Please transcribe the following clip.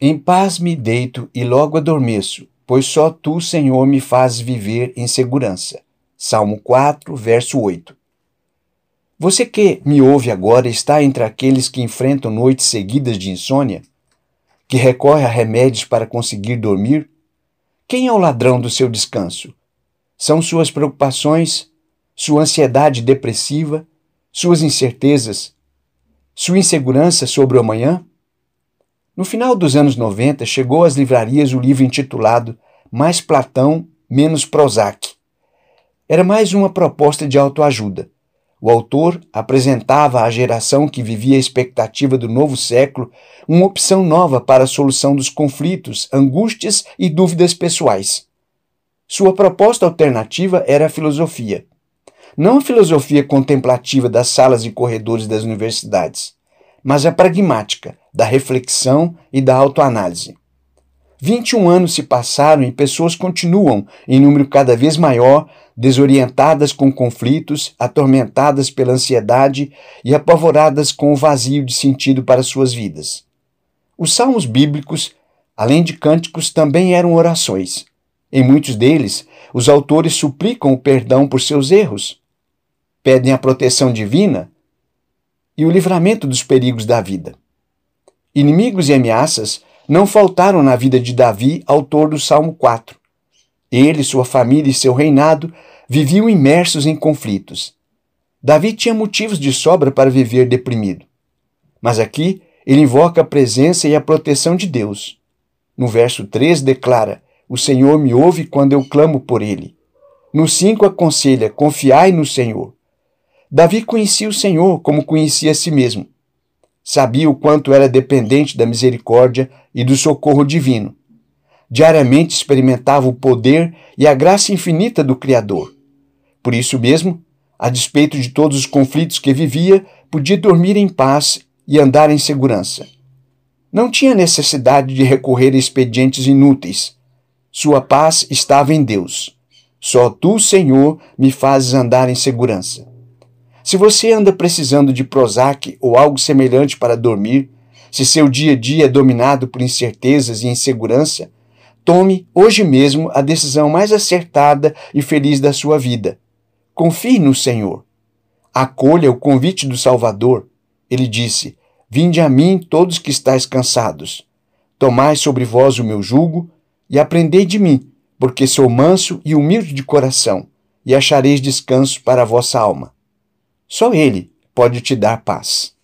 Em paz me deito e logo adormeço, pois só tu, Senhor, me fazes viver em segurança. Salmo 4, verso 8. Você que me ouve agora está entre aqueles que enfrentam noites seguidas de insônia? Que recorre a remédios para conseguir dormir? Quem é o ladrão do seu descanso? São suas preocupações, sua ansiedade depressiva, suas incertezas, sua insegurança sobre o amanhã? No final dos anos 90, chegou às livrarias o livro intitulado Mais Platão, Menos Prozac. Era mais uma proposta de autoajuda o autor apresentava à geração que vivia a expectativa do novo século uma opção nova para a solução dos conflitos, angústias e dúvidas pessoais. Sua proposta alternativa era a filosofia. Não a filosofia contemplativa das salas e corredores das universidades, mas a pragmática, da reflexão e da autoanálise. 21 anos se passaram e pessoas continuam, em número cada vez maior, desorientadas com conflitos, atormentadas pela ansiedade e apavoradas com o vazio de sentido para suas vidas. Os salmos bíblicos, além de cânticos, também eram orações. Em muitos deles, os autores suplicam o perdão por seus erros, pedem a proteção divina e o livramento dos perigos da vida. Inimigos e ameaças não faltaram na vida de Davi, autor do Salmo 4. Ele, sua família e seu reinado viviam imersos em conflitos. Davi tinha motivos de sobra para viver deprimido. Mas aqui ele invoca a presença e a proteção de Deus. No verso 3 declara: O Senhor me ouve quando eu clamo por ele. No 5 aconselha: Confiai no Senhor. Davi conhecia o Senhor como conhecia a si mesmo sabia o quanto era dependente da misericórdia e do socorro divino. Diariamente experimentava o poder e a graça infinita do Criador. Por isso mesmo, a despeito de todos os conflitos que vivia, podia dormir em paz e andar em segurança. Não tinha necessidade de recorrer a expedientes inúteis. Sua paz estava em Deus. Só tu, Senhor, me fazes andar em segurança. Se você anda precisando de Prozac ou algo semelhante para dormir, se seu dia a dia é dominado por incertezas e insegurança, tome hoje mesmo a decisão mais acertada e feliz da sua vida. Confie no Senhor. Acolha o convite do Salvador. Ele disse: Vinde a mim todos que estáis cansados. Tomai sobre vós o meu jugo e aprendei de mim, porque sou manso e humilde de coração, e achareis descanso para a vossa alma. Só Ele pode te dar paz.